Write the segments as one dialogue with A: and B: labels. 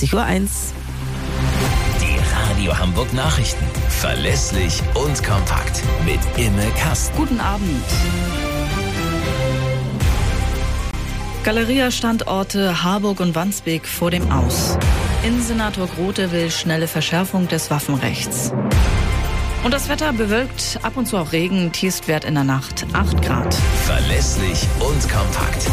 A: 20.01 Uhr.
B: Die Radio Hamburg Nachrichten. Verlässlich und kompakt. Mit Imme Kasten.
A: Guten Abend. Galeria-Standorte Harburg und Wandsbek vor dem Aus. Innensenator Grote will schnelle Verschärfung des Waffenrechts. Und das Wetter bewölkt, ab und zu auch Regen, Tiefstwert in der Nacht 8 Grad.
B: Verlässlich und kompakt.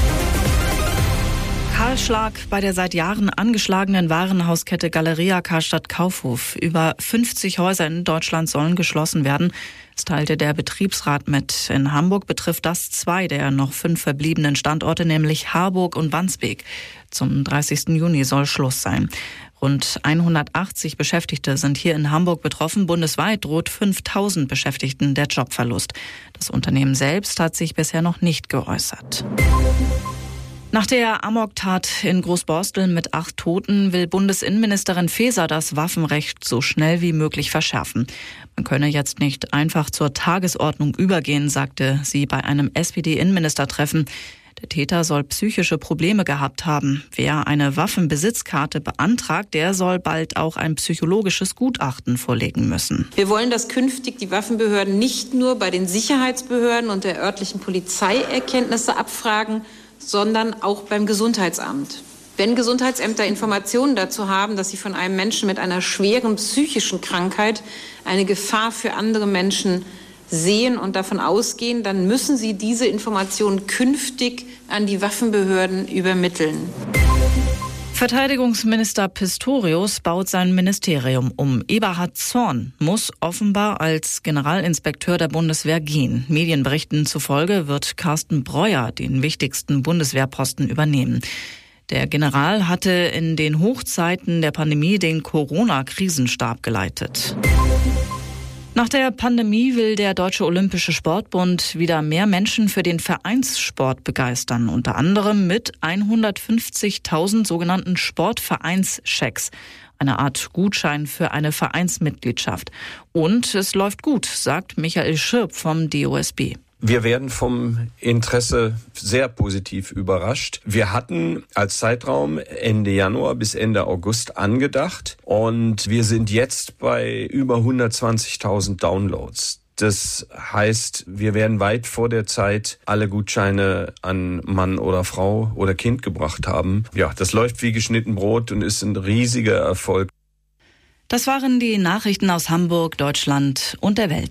A: Kahlschlag bei der seit Jahren angeschlagenen Warenhauskette Galeria Karstadt Kaufhof. Über 50 Häuser in Deutschland sollen geschlossen werden. Das teilte der Betriebsrat mit. In Hamburg betrifft das zwei der noch fünf verbliebenen Standorte, nämlich Harburg und Wandsbek. Zum 30. Juni soll Schluss sein. Rund 180 Beschäftigte sind hier in Hamburg betroffen. Bundesweit droht 5000 Beschäftigten der Jobverlust. Das Unternehmen selbst hat sich bisher noch nicht geäußert. Nach der Amok-Tat in Großborstel mit acht Toten will Bundesinnenministerin Faeser das Waffenrecht so schnell wie möglich verschärfen. Man könne jetzt nicht einfach zur Tagesordnung übergehen, sagte sie bei einem SPD-Innenministertreffen. Der Täter soll psychische Probleme gehabt haben. Wer eine Waffenbesitzkarte beantragt, der soll bald auch ein psychologisches Gutachten vorlegen müssen.
C: Wir wollen, dass künftig die Waffenbehörden nicht nur bei den Sicherheitsbehörden und der örtlichen Polizei Erkenntnisse abfragen, sondern auch beim Gesundheitsamt. Wenn Gesundheitsämter Informationen dazu haben, dass sie von einem Menschen mit einer schweren psychischen Krankheit eine Gefahr für andere Menschen sehen und davon ausgehen, dann müssen sie diese Informationen künftig an die Waffenbehörden übermitteln.
A: Verteidigungsminister Pistorius baut sein Ministerium um. Eberhard Zorn muss offenbar als Generalinspekteur der Bundeswehr gehen. Medienberichten zufolge wird Carsten Breuer den wichtigsten Bundeswehrposten übernehmen. Der General hatte in den Hochzeiten der Pandemie den Corona-Krisenstab geleitet. Nach der Pandemie will der Deutsche Olympische Sportbund wieder mehr Menschen für den Vereinssport begeistern, unter anderem mit 150.000 sogenannten Sportvereinschecks, eine Art Gutschein für eine Vereinsmitgliedschaft. Und es läuft gut, sagt Michael Schirp vom DOSB.
D: Wir werden vom Interesse sehr positiv überrascht. Wir hatten als Zeitraum Ende Januar bis Ende August angedacht und wir sind jetzt bei über 120.000 Downloads. Das heißt, wir werden weit vor der Zeit alle Gutscheine an Mann oder Frau oder Kind gebracht haben. Ja, das läuft wie geschnitten Brot und ist ein riesiger Erfolg.
A: Das waren die Nachrichten aus Hamburg, Deutschland und der Welt.